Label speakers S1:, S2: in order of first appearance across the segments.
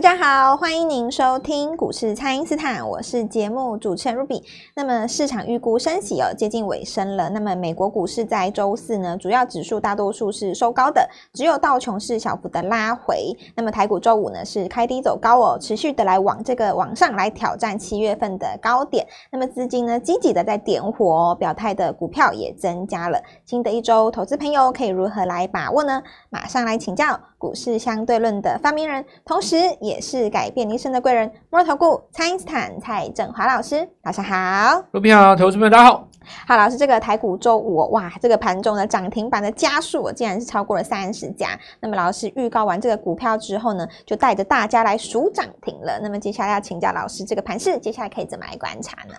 S1: 大家好，欢迎您收听股市蔡因斯坦，我是节目主持人 Ruby。那么市场预估升息哦，接近尾声了。那么美国股市在周四呢，主要指数大多数是收高的，只有道琼是小幅的拉回。那么台股周五呢是开低走高哦，持续的来往这个往上来挑战七月份的高点。那么资金呢积极的在点火哦，表态的股票也增加了。新的一周，投资朋友可以如何来把握呢？马上来请教股市相对论的发明人，同时也是改变你一生的贵人——摩尔投顾蔡因斯坦蔡正华老师，早上好。
S2: 各位好，投资朋友大家好。
S1: 好，老师，这个台股周五哇，这个盘中的涨停板的家数竟然是超过了三十家。那么老师预告完这个股票之后呢，就带着大家来数涨停了。那么接下来要请教老师，这个盘势接下来可以怎么来观察呢？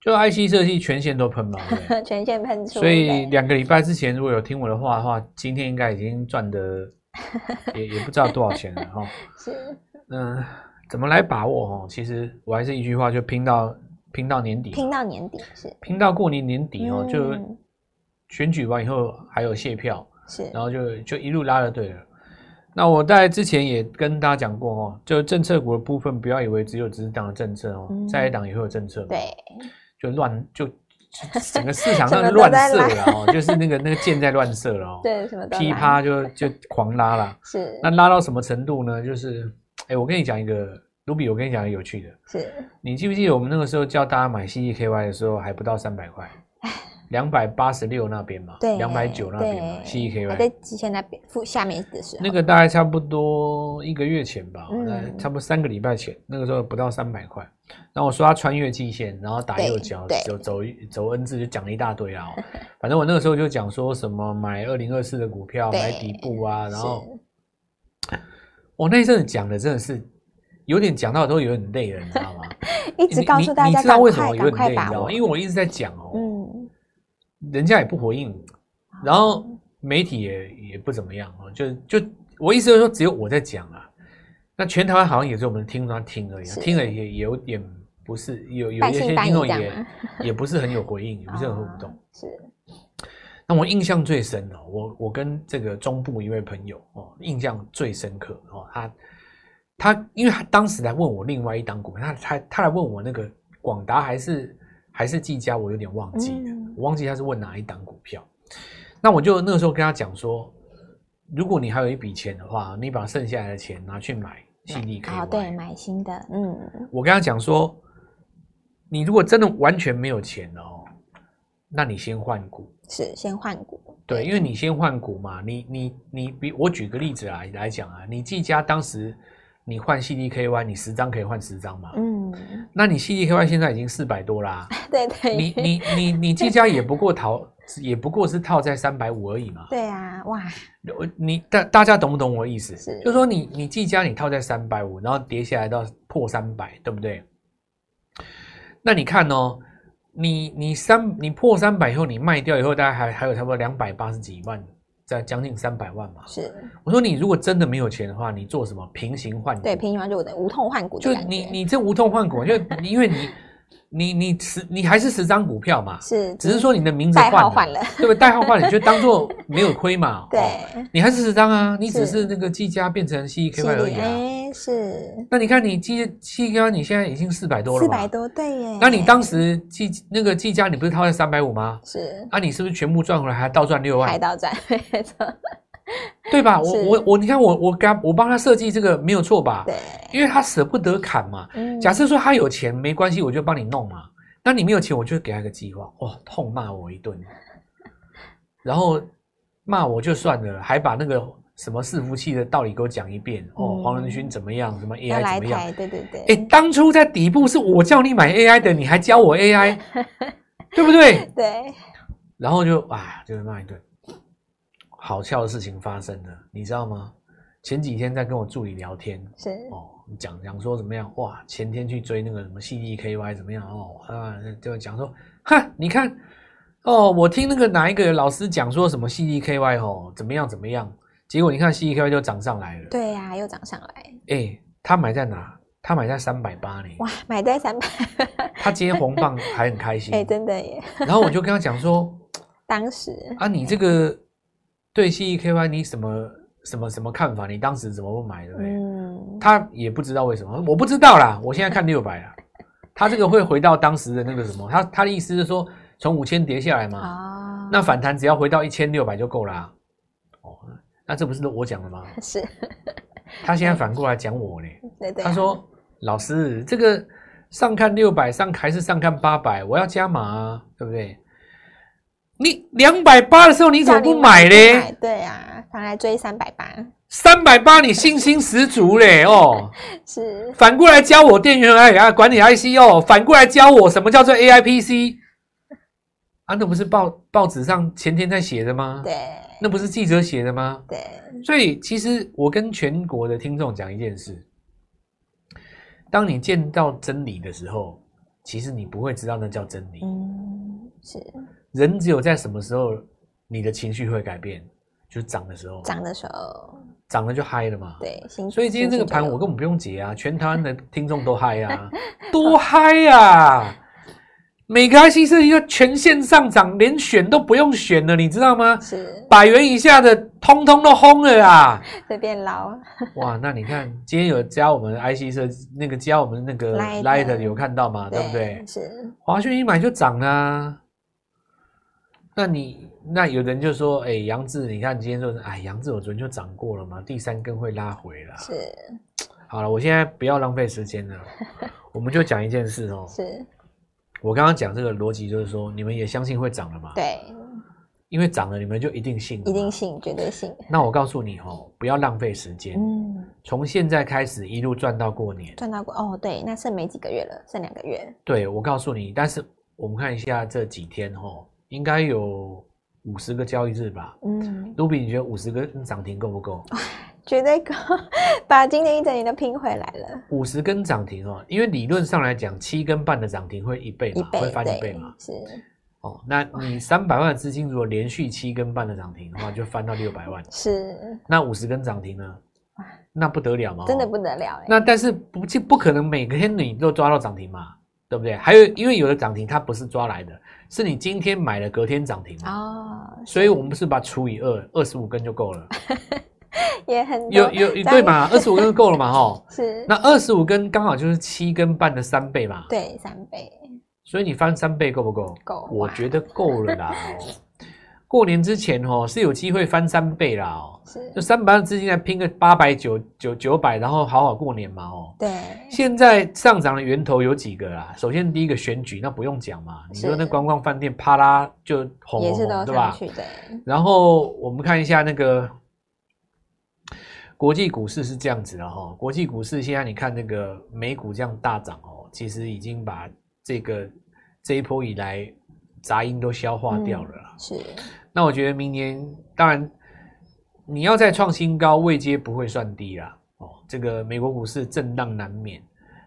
S2: 就 IC 设计全线都喷嘛，
S1: 全线喷出。
S2: 所以两个礼拜之前如果有听我的话的话，今天应该已经赚的 也也不知道多少钱了哈。是。嗯，怎么来把握哦？其实我还是一句话，就拼到拼到年底，
S1: 拼到年底是
S2: 拼到过年年底哦。就选举完以后还有卸票，是，然后就就一路拉就对了。那我在之前也跟大家讲过哦，就政策股的部分，不要以为只有只是党的政策哦，再一党也会有政策，对，就乱就 整个市场上就乱射了哦，就是那个那个箭在乱射了哦，对，什么噼啪就就狂拉了，是，那拉到什么程度呢？就是。哎，我跟你讲一个卢比，我跟你讲一个有趣的，是。你记不记得我们那个时候叫大家买 CEKY 的时候还不到三百块，两百八十六那边嘛，对，两百九那边嘛，CEKY
S1: 在之前那边负下面的时候，
S2: 那个大概差不多一个月前吧，那、嗯、差不多三个礼拜前，那个时候不到三百块。然后我说他穿越季线，然后打右脚，走走走 N 字，就讲了一大堆啊。反正我那个时候就讲说什么买二零二四的股票，买底部啊，然后。我那一阵子讲的真的是有点讲到都有点累了，你知道吗？
S1: 一直告诉大家，你知道为什么有点累？你知道吗？
S2: 因为我一直在讲哦，嗯，人家也不回应，然后媒体也也不怎么样哦，就就我意思就是说，只有我在讲啊，那全台湾好像也是我们听他听而已，听了也有点不是有有一些听众也也不是很有回应，也不是很互动，是。那我印象最深哦，我我跟这个中部一位朋友哦，印象最深刻哦，他他因为他当时来问我另外一档股票，他他他来问我那个广达还是还是技嘉，我有点忘记了，嗯、我忘记他是问哪一档股票。那我就那个时候跟他讲说，如果你还有一笔钱的话，你把剩下来的钱拿去买 CDKY，
S1: 对，买新的，嗯，
S2: 我跟他讲说，你如果真的完全没有钱哦，那你先换股。
S1: 是先换股，
S2: 对，因为你先换股嘛，你你你比我举个例子来来讲啊，你技嘉当时你换 CDKY，你十张可以换十张嘛，嗯，那你 CDKY 现在已经四百多啦，
S1: 对对，
S2: 你你你你技嘉也不过套，也不过是套在三百五而已嘛，
S1: 对啊，哇，
S2: 你大大家懂不懂我的意思？是，就是说你你技嘉你套在三百五，然后跌下来到破三百，对不对？那你看哦。你你三你破三百以后，你卖掉以后，大概还还有差不多两百八十几万，在将近三百万嘛。是，我说你如果真的没有钱的话，你做什么平行换股？
S1: 对，平行换股的无痛换股。
S2: 就你你这无痛换股，就 因为你你你十你还是十张股票嘛，是，只是说你的名字换了，换了，对不对？代号换了，你就当做没有亏嘛。对，你还是十张啊，你只是那个技嘉变成 CEKY 而已啊。是，那你看你技技嘉，你现在已经四百多了，四百
S1: 多对耶。
S2: 那你当时技那个技嘉，你不是套在三百五吗？是，那、啊、你是不是全部赚回来，还倒赚六万？还
S1: 倒赚，没错，
S2: 对吧？我我我，你看我我给他我帮他设计这个没有错吧？对，因为他舍不得砍嘛。嗯、假设说他有钱没关系，我就帮你弄嘛。那你没有钱，我就给他一个计划。哇、哦，痛骂我一顿，然后骂我就算了，还把那个。什么伺服器的道理给我讲一遍哦，黄仁勋怎么样？什么 AI 怎么样？对对对。哎，当初在底部是我叫你买 AI 的，你还教我 AI，对不对？对。然后就啊，就是骂一顿。好笑的事情发生了，你知道吗？前几天在跟我助理聊天，是哦，讲讲说怎么样？哇，前天去追那个什么 CDKY 怎么样？哦啊，就讲说，哈，你看哦，我听那个哪一个老师讲说什么 CDKY 哦，怎么样怎么样？结果你看，CDKY 就涨上来了。
S1: 对呀、啊，又涨上来。
S2: 哎、欸，他买在哪？他买在三百八呢。
S1: 哇，买在三百。
S2: 他今天红棒还很开心。哎、
S1: 欸，真的耶。
S2: 然后我就跟他讲说，
S1: 当时
S2: 啊，你这个对 C E K Y 你什么什么什么看法？你当时怎么不买？对不对？嗯，他也不知道为什么，我不知道啦。我现在看六百了，他这个会回到当时的那个什么？他他的意思是说，从五千跌下来嘛，啊，那反弹只要回到一千六百就够啦。哦，那这不是我讲的吗？是。他现在反过来讲我呢，对对，他说：“老师，这个上看六百，上还是上看八百？我要加码啊，对不对？你两百八的时候你怎么不买嘞？
S1: 对啊，他来追三百八，
S2: 三百八你信心十足嘞哦。
S1: 是
S2: 反过来教我电源哎呀，管理 IC 哦，反过来教我什么叫做 AIPC 啊？那不是报报纸上前天在写的吗？
S1: 对。”
S2: 那不是记者写的吗？
S1: 对，
S2: 所以其实我跟全国的听众讲一件事：当你见到真理的时候，其实你不会知道那叫真理。
S1: 嗯，是。
S2: 人只有在什么时候你的情绪会改变？就是涨的时候。
S1: 涨的时候，
S2: 涨了就嗨了嘛。
S1: 对，
S2: 所以今天这个盘我根本不用解啊，全台湾的听众都嗨啊，多嗨呀！每个 IC 设计都全线上涨，连选都不用选了，你知道吗？
S1: 是
S2: 百元以下的，通通都轰了啊！
S1: 随便捞。
S2: 哇，那你看今天有加我们的 IC 设计，那个加我们那个 Light 有看到吗？对，对不对？
S1: 是。
S2: 华讯一买就涨啊。那你那有人就说，哎、欸，杨志，你看今天说，哎，杨志我昨天就涨过了嘛，第三根会拉回了。
S1: 是。
S2: 好了，我现在不要浪费时间了，我们就讲一件事哦。
S1: 是。
S2: 我刚刚讲这个逻辑，就是说你们也相信会涨了吗？
S1: 对，
S2: 因为涨了，你们就一定信，
S1: 一定信，绝对信。
S2: 那我告诉你哦，不要浪费时间。嗯，从现在开始一路赚到过年，
S1: 赚到过哦，对，那剩没几个月了，剩两个月。
S2: 对，我告诉你，但是我们看一下这几天哦，应该有五十个交易日吧？嗯，卢比，你觉得五十个涨停够不够？
S1: 绝对够，把今年一整年都拼回来了。
S2: 五十根涨停哦，因为理论上来讲，七根半的涨停会一倍嘛，会翻一倍嘛。
S1: 是
S2: 哦，那你三百万的资金如果连续七根半的涨停的话，就翻到六百万。
S1: 是，
S2: 那五十根涨停呢？那不得了吗？
S1: 真的不得了。
S2: 那但是不不可能每个天你都抓到涨停嘛，对不对？还有，因为有的涨停它不是抓来的，是你今天买了隔天涨停哦。所以我们不是把它除以二，二十五根就够了。
S1: 也很
S2: 有有对嘛？二十五根就够了嘛？哈，
S1: 是。
S2: 那二十五根刚好就是七根半的三倍嘛？
S1: 对，三倍。
S2: 所以你翻三倍够不够？
S1: 够。
S2: 我觉得够了啦。过年之前哦是有机会翻三倍啦哦。
S1: 是。
S2: 就三百万资金来拼个八百九九九百，然后好好过年嘛哦。
S1: 对。
S2: 现在上涨的源头有几个啦？首先第一个选举，那不用讲嘛。你说那观光饭店啪啦就红红红，对吧？
S1: 对。
S2: 然后我们看一下那个。国际股市是这样子的哈，国际股市现在你看那个美股这样大涨哦，其实已经把这个这一波以来杂音都消化掉了啦。
S1: 是，
S2: 那我觉得明年当然你要再创新高，位阶不会算低啦。哦，这个美国股市震荡难免，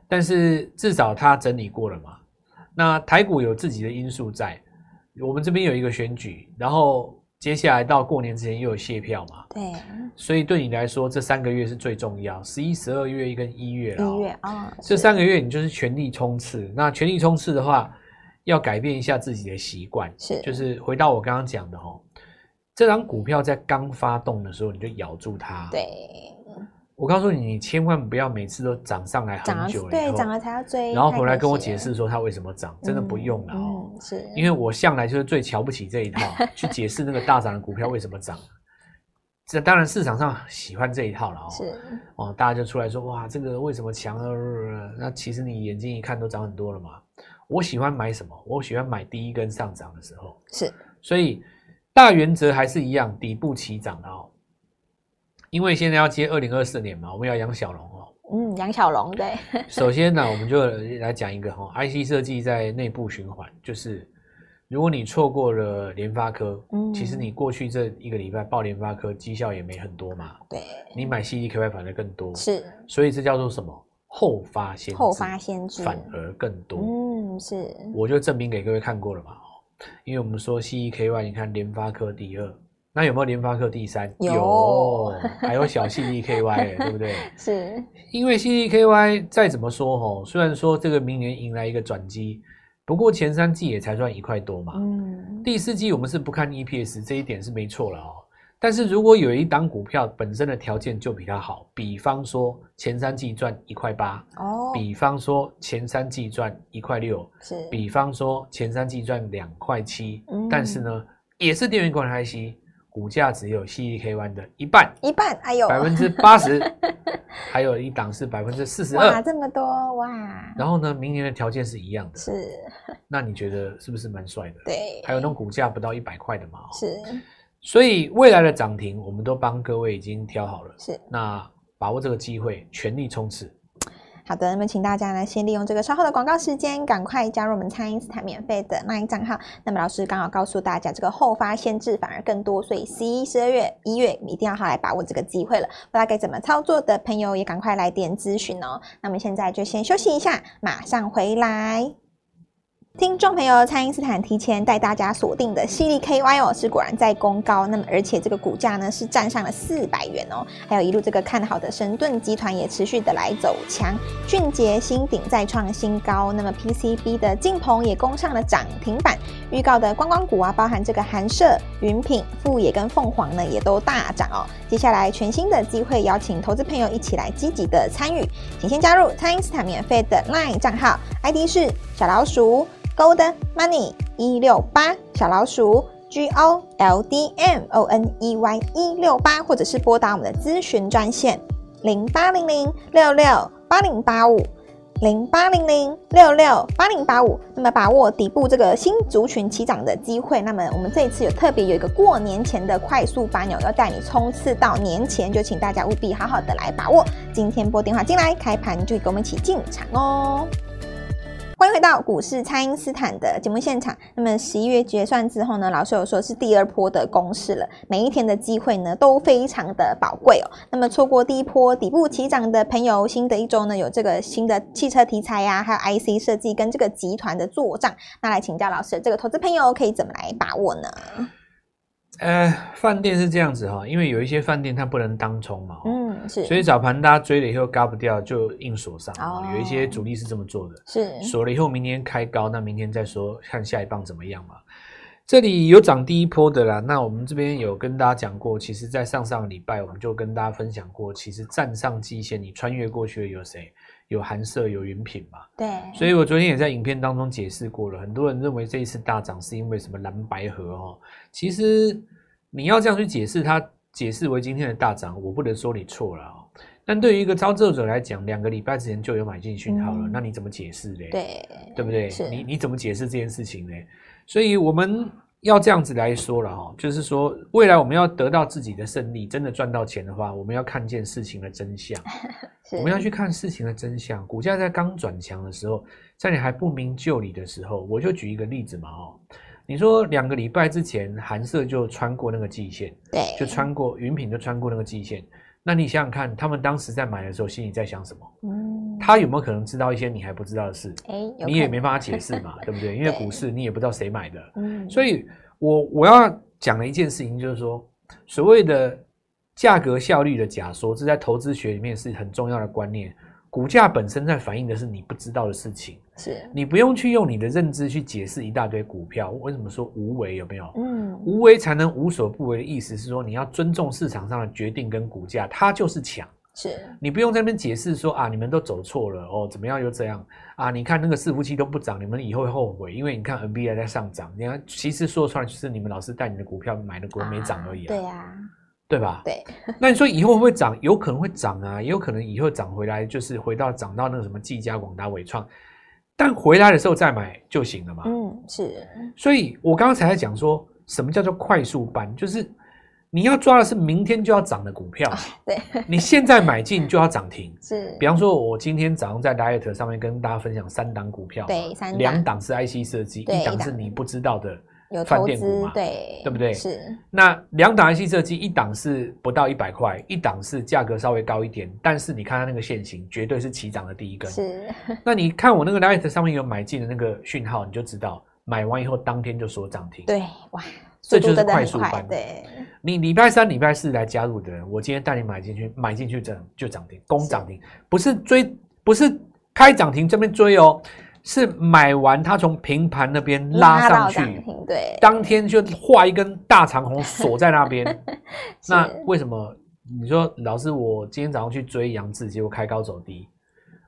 S2: 但是至少它整理过了嘛。那台股有自己的因素在，我们这边有一个选举，然后。接下来到过年之前又有卸票嘛？
S1: 对，
S2: 所以对你来说，这三个月是最重要，十一、十二月跟一月了。
S1: 一月啊，
S2: 这三个月你就是全力冲刺。那全力冲刺的话，要改变一下自己的习惯，
S1: 是，
S2: 就是回到我刚刚讲的哦，这张股票在刚发动的时候，你就咬住它。
S1: 对。
S2: 我告诉你，你千万不要每次都涨上来很久了，
S1: 对，涨了才要追，
S2: 然后回来跟我解释说它为什么涨，真的不用了哦。
S1: 嗯，是，
S2: 因为我向来就是最瞧不起这一套，去解释那个大涨的股票为什么涨。这当然市场上喜欢这一套了哦。
S1: 是
S2: 哦，大家就出来说哇，这个为什么强啊？那其实你眼睛一看都涨很多了嘛。我喜欢买什么？我喜欢买第一根上涨的时候。
S1: 是，
S2: 所以大原则还是一样，底部起涨的哦。因为现在要接二零二四年嘛，我们要养小龙哦。
S1: 嗯，养小龙对。
S2: 首先呢，我们就来讲一个哈，IC 设计在内部循环，就是如果你错过了联发科，嗯，其实你过去这一个礼拜报联发科绩效也没很多嘛。
S1: 对。
S2: 你买 CDKY 反而更多。
S1: 是。
S2: 所以这叫做什么？后发先至。
S1: 后发先至。
S2: 反而更多。
S1: 嗯，是。
S2: 我就证明给各位看过了嘛，因为我们说 C E K Y，你看联发科第二。那有没有联发科第三？
S1: 有，有
S2: 还有小 C E K Y，对不对？
S1: 是，
S2: 因为 C E K Y 再怎么说哦，虽然说这个明年迎来一个转机，不过前三季也才赚一块多嘛。嗯，第四季我们是不看 EPS，这一点是没错了哦。但是如果有一档股票本身的条件就比它好，比方说前三季赚一块八，哦，比方说前三季赚一块六，是，比方说前三季赚两块七，但是呢，也是电源管理 IC，股价只有 CDK1 的一半，
S1: 一半，哎呦。
S2: 百分之八十，还有一档是百分之四十二，
S1: 哇，这么多哇！
S2: 然后呢，明年的条件是一样的，
S1: 是，
S2: 那你觉得是不是蛮帅的？
S1: 对，
S2: 还有那种股价不到一百块的嘛，
S1: 是。
S2: 所以未来的涨停，我们都帮各位已经挑好了。
S1: 是，
S2: 那把握这个机会，全力冲刺。
S1: 好的，那么请大家呢，先利用这个稍后的广告时间，赶快加入我们蔡因斯坦免费的 LINE 账号。那么老师刚好告诉大家，这个后发先至反而更多，所以十一、十二月、一月一定要好来把握这个机会了。不知道该怎么操作的朋友，也赶快来电咨询哦。那么现在就先休息一下，马上回来。听众朋友，蔡因斯坦提前带大家锁定的矽力 KY 哦，是果然在攻高，那么而且这个股价呢是站上了四百元哦，还有一路这个看好的神盾集团也持续的来走强，俊杰、新鼎再创新高，那么 PCB 的晋鹏也攻上了涨停板，预告的观光股啊，包含这个寒舍、云品、富野跟凤凰呢，也都大涨哦。接下来全新的机会，邀请投资朋友一起来积极的参与，请先加入蔡因斯坦免费的 LINE 账号，ID 是小老鼠。Gold Money 一六八小老鼠 G O L D M O N E Y 一六八，或者是拨打我们的咨询专线零八零零六六八零八五零八零零六六八零八五。那么把握底部这个新族群起涨的机会。那么我们这一次有特别有一个过年前的快速班哦，要带你冲刺到年前，就请大家务必好好的来把握。今天拨电话进来，开盘就跟我们一起进场哦。欢迎回到股市，蔡因斯坦的节目现场。那么十一月结算之后呢，老师有说是第二波的攻势了。每一天的机会呢都非常的宝贵哦。那么错过第一波底部起涨的朋友，新的一周呢有这个新的汽车题材呀、啊，还有 IC 设计跟这个集团的作账。那来请教老师，这个投资朋友可以怎么来把握呢？
S2: 呃，饭店是这样子哈，因为有一些饭店它不能当冲嘛，嗯，是，所以早盘大家追了以后嘎不掉，就硬锁上。哦，有一些主力是这么做的，是锁了以后明天开高，那明天再说看下一棒怎么样嘛。这里有涨第一波的啦，那我们这边有跟大家讲过，其实在上上个礼拜我们就跟大家分享过，其实站上季线你穿越过去的有谁？有寒舍，有云品嘛？对，所以我昨天也在影片当中解释过了。很多人认为这一次大涨是因为什么蓝白河哦，其实你要这样去解释它，解释为今天的大涨，我不能说你错了哦。但对于一个操作者来讲，两个礼拜之前就有买进讯号了，嗯，那你怎么解释呢？对，对不对？你你怎么解释这件事情呢？所以我们。要这样子来说了哈，就是说未来我们要得到自己的胜利，真的赚到钱的话，我们要看见事情的真相。我们要去看事情的真相。股价在刚转强的时候，在你还不明就里的时候，我就举一个例子嘛哦，你说两个礼拜之前，寒舍就穿过那个季线，对，就穿过云品就穿过那个季线。那你想想看，他们当时在买的时候，心里在想什么？嗯，他有没有可能知道一些你还不知道的事？欸、你也没办法解释嘛，对不对？因为股市你也不知道谁买的。嗯，所以我我要讲的一件事情就是说，所谓的价格效率的假说，这在投资学里面是很重要的观念。股价本身在反映的是你不知道的事情，是你不用去用你的认知去解释一大堆股票。为什么说无为有没有？嗯，无为才能无所不为的意思是说，你要尊重市场上的决定跟股价，它就是强。是你不用在那边解释说啊，你们都走错了哦，怎么样又这样啊？你看那个伺服器都不涨，你们以后会后悔，因为你看 NVIDIA 在上涨。你看，其实说出来就是你们老师带你的股票买的股没涨而已啊。对呀。对吧？对，那你说以后会不会涨？有可能会涨啊，也有可能以后涨回来，就是回到涨到那个什么技嘉、广达、伟创，但回来的时候再买就行了嘛。嗯，是。所以我刚刚才在讲说什么叫做快速班，就是你要抓的是明天就要涨的股票。啊、对，你现在买进就要涨停。是，比方说，我今天早上在 Diet 上面跟大家分享三档股票，对，三档，两档是 IC 设计，一档是你不知道的。有饭店股嘛？对，对不对？是。那两档 IC 设计，一档是不到一百块，一档是价格稍微高一点，但是你看它那个线型，绝对是起涨的第一根。是。那你看我那个 Light 上面有买进的那个讯号，你就知道买完以后当天就说涨停。对，哇，这就是快速翻。对。你礼拜三、礼拜四来加入的人，我今天带你买进去，买进去涨就涨停，攻涨停，不是追，不是开涨停这边追哦。是买完，他从平盘那边拉上去，对，当天就画一根大长虹锁在那边，那为什么你说老师，我今天早上去追杨志，结果开高走低？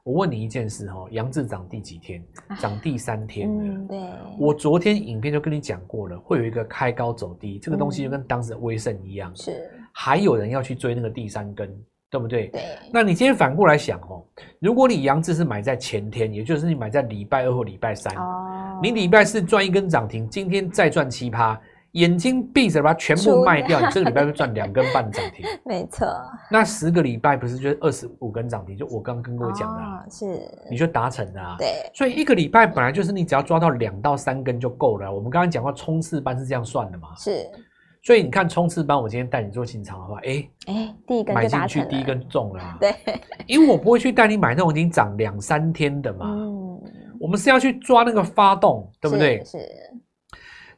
S2: 我问你一件事哈，杨志涨第几天？涨第三天了。
S1: 嗯，对。
S2: 我昨天影片就跟你讲过了，会有一个开高走低，这个东西就跟当时的威盛一样。
S1: 是。
S2: 还有人要去追那个第三根，对不对？
S1: 对。
S2: 那你今天反过来想哦，如果你杨志是买在前天，也就是你买在礼拜二或礼拜三，哦，你礼拜四赚一根涨停，今天再赚七趴。眼睛闭着把它全部卖掉，你这个礼拜会赚两根半涨停。
S1: 没错。
S2: 那十个礼拜不是就二十五根涨停？就我刚刚跟各位讲的、啊哦，
S1: 是
S2: 你就达成了啊。
S1: 对。
S2: 所以一个礼拜本来就是你只要抓到两到三根就够了。我们刚刚讲过冲刺班是这样算的嘛？
S1: 是。
S2: 所以你看冲刺班，我今天带你做进场的话，哎、欸、
S1: 哎、欸，第一根
S2: 买进去第一根中了、啊。
S1: 对。
S2: 因为我不会去带你买那种已经涨两三天的嘛。嗯。我们是要去抓那个发动，对不对？
S1: 是。是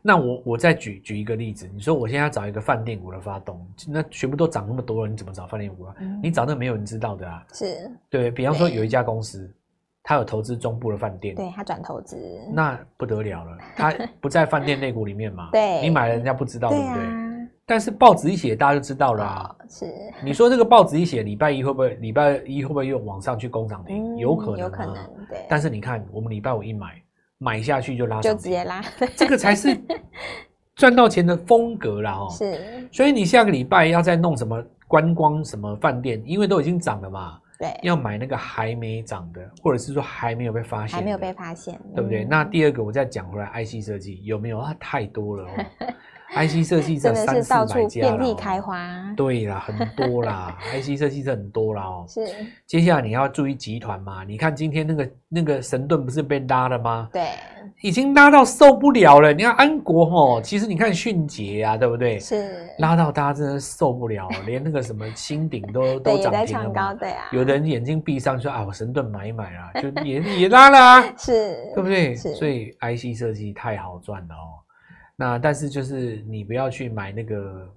S2: 那我我再举举一个例子，你说我现在要找一个饭店股的发动，那全部都涨那么多了，你怎么找饭店股啊？嗯、你找那没有人知道的啊？
S1: 是，
S2: 对，比方说有一家公司，他有投资中部的饭店，
S1: 对他转投资，
S2: 那不得了了，他 不在饭店内股里面嘛？
S1: 对，
S2: 你买了人家不知道，对，不对？但是报纸一写，大家就知道了啊。
S1: 是，
S2: 你说这个报纸一写，礼拜一会不会礼拜一会不会又往上去攻涨停？嗯、有可能，
S1: 有可能，对。
S2: 但是你看，我们礼拜五一买，买下去就拉，
S1: 就直接拉，
S2: 这个才是。赚到钱的风格啦，哦，
S1: 是，
S2: 所以你下个礼拜要再弄什么观光什么饭店，因为都已经涨了嘛，
S1: 对，
S2: 要买那个还没涨的，或者是说还没有被发现，
S1: 还没有被发现，
S2: 对不对？嗯、那第二个我再讲回来，IC 设计有没有？它太多了哦。IC 设计这三四百家了，
S1: 遍地开花。
S2: 对啦，很多啦，IC 设计这很多啦哦。
S1: 是。
S2: 接下来你要注意集团嘛？你看今天那个那个神盾不是被拉了吗？
S1: 对。
S2: 已经拉到受不了了。你看安国吼，其实你看迅捷啊，对不对？
S1: 是。
S2: 拉到大家真的受不了，连那个什么新鼎都 都涨停了高。
S1: 对啊。
S2: 有的人眼睛闭上说啊，我神盾买一买啊，就 也也拉了啊。
S1: 是。
S2: 对不对？
S1: 是。
S2: 所以 IC 设计太好赚了哦。那但是就是你不要去买那个，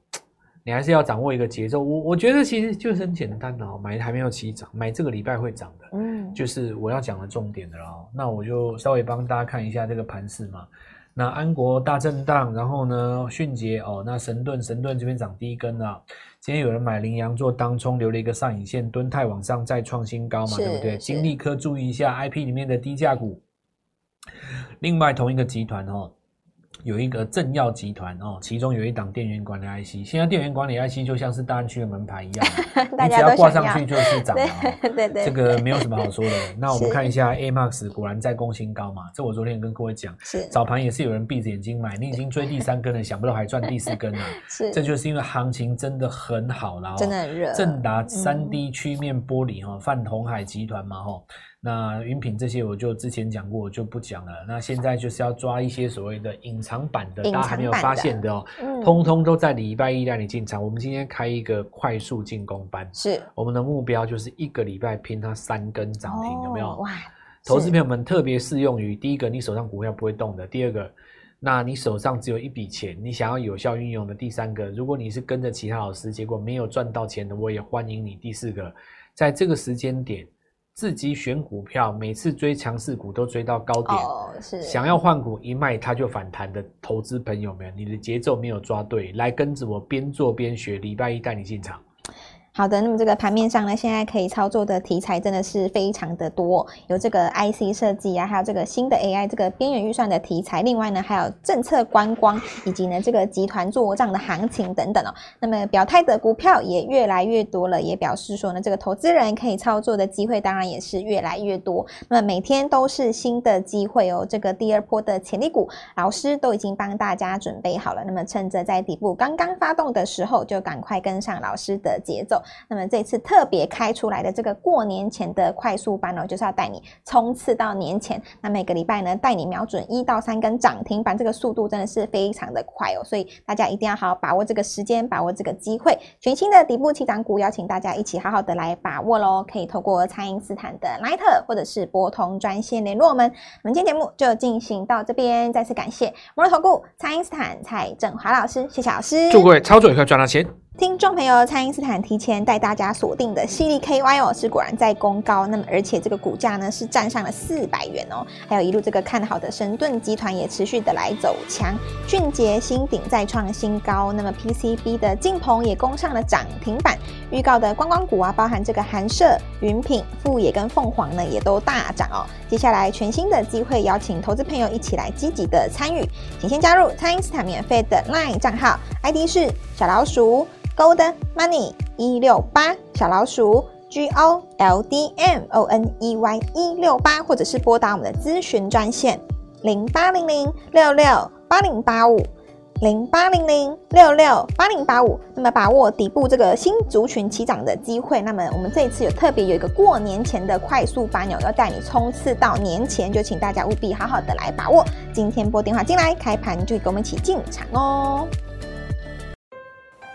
S2: 你还是要掌握一个节奏。我我觉得其实就是很简单的哦，买还没有起涨，买这个礼拜会涨的，嗯，就是我要讲的重点的哦。那我就稍微帮大家看一下这个盘势嘛。那安国大震荡，然后呢迅捷哦，那神盾神盾这边涨第一根啊。今天有人买羚羊做当冲，留了一个上影线，敦泰往上再创新高嘛，对不对？金利科注意一下 IP 里面的低价股。另外同一个集团哦。有一个正耀集团哦，其中有一档电源管理 IC，现在电源管理 IC 就像是大安区的门牌一样，你只要挂上去就是涨 了。对对对，这个没有什么好说的。那我们看一下 AMAX，果然在攻新高嘛。这我昨天跟各位讲，是早盘也是有人闭着眼睛买，你已经追第三根了，想不到还赚第四根了。是，这就是因为行情真的很好了，
S1: 真的很热。
S2: 正达三 D 曲面玻璃哈，泛红海集团嘛哈。那云品这些我就之前讲过，我就不讲了。那现在就是要抓一些所谓的隐藏版的，大家还没有发现的哦，嗯、通通都在礼拜一带你进场。我们今天开一个快速进攻班，是我们的目标就是一个礼拜拼它三根涨停，哦、有没有？哇！投资朋友们特别适用于第一个，你手上股票不会动的；第二个，那你手上只有一笔钱，你想要有效运用的；第三个，如果你是跟着其他老师，结果没有赚到钱的，我也欢迎你；第四个，在这个时间点。自己选股票，每次追强势股都追到高点，哦、是想要换股一卖它就反弹的投资朋友们，你的节奏没有抓对，来跟着我边做边学，礼拜一带你进场。
S1: 好的，那么这个盘面上呢，现在可以操作的题材真的是非常的多，有这个 IC 设计啊，还有这个新的 AI 这个边缘预算的题材，另外呢还有政策观光，以及呢这个集团做账的行情等等哦。那么表态的股票也越来越多了，也表示说呢这个投资人可以操作的机会当然也是越来越多。那么每天都是新的机会哦，这个第二波的潜力股，老师都已经帮大家准备好了。那么趁着在底部刚刚发动的时候，就赶快跟上老师的节奏。那么这次特别开出来的这个过年前的快速班哦，就是要带你冲刺到年前。那每个礼拜呢，带你瞄准一到三根涨停板，这个速度真的是非常的快哦。所以大家一定要好好把握这个时间，把握这个机会。全新的底部起涨股，邀请大家一起好好的来把握喽。可以透过蔡因斯坦的 Line 或者是拨通专线联络我们。我们今天节目就进行到这边，再次感谢摩尔投顾蔡因斯坦蔡振华老师，谢谢老师。
S2: 祝各位操作愉快，赚到钱。
S1: 听众朋友，蔡因斯坦提前带大家锁定的矽力 KY 哦，是果然在攻高，那么而且这个股价呢是站上了四百元哦，还有一路这个看好的神盾集团也持续的来走强，俊杰、新鼎再创新高，那么 PCB 的晋鹏也攻上了涨停板，预告的观光股啊，包含这个寒舍、云品、富野跟凤凰呢也都大涨哦，接下来全新的机会，邀请投资朋友一起来积极的参与，请先加入蔡因斯坦免费的 LINE 账号，ID 是小老鼠。Gold Money 一六八小老鼠 G O L D M O N E Y 一六八，或者是拨打我们的咨询专线零八零零六六八零八五零八零零六六八零八五。那么把握底部这个新族群起涨的机会。那么我们这一次有特别有一个过年前的快速班鸟，要带你冲刺到年前，就请大家务必好好的来把握。今天拨电话进来，开盘就跟我们一起进场哦。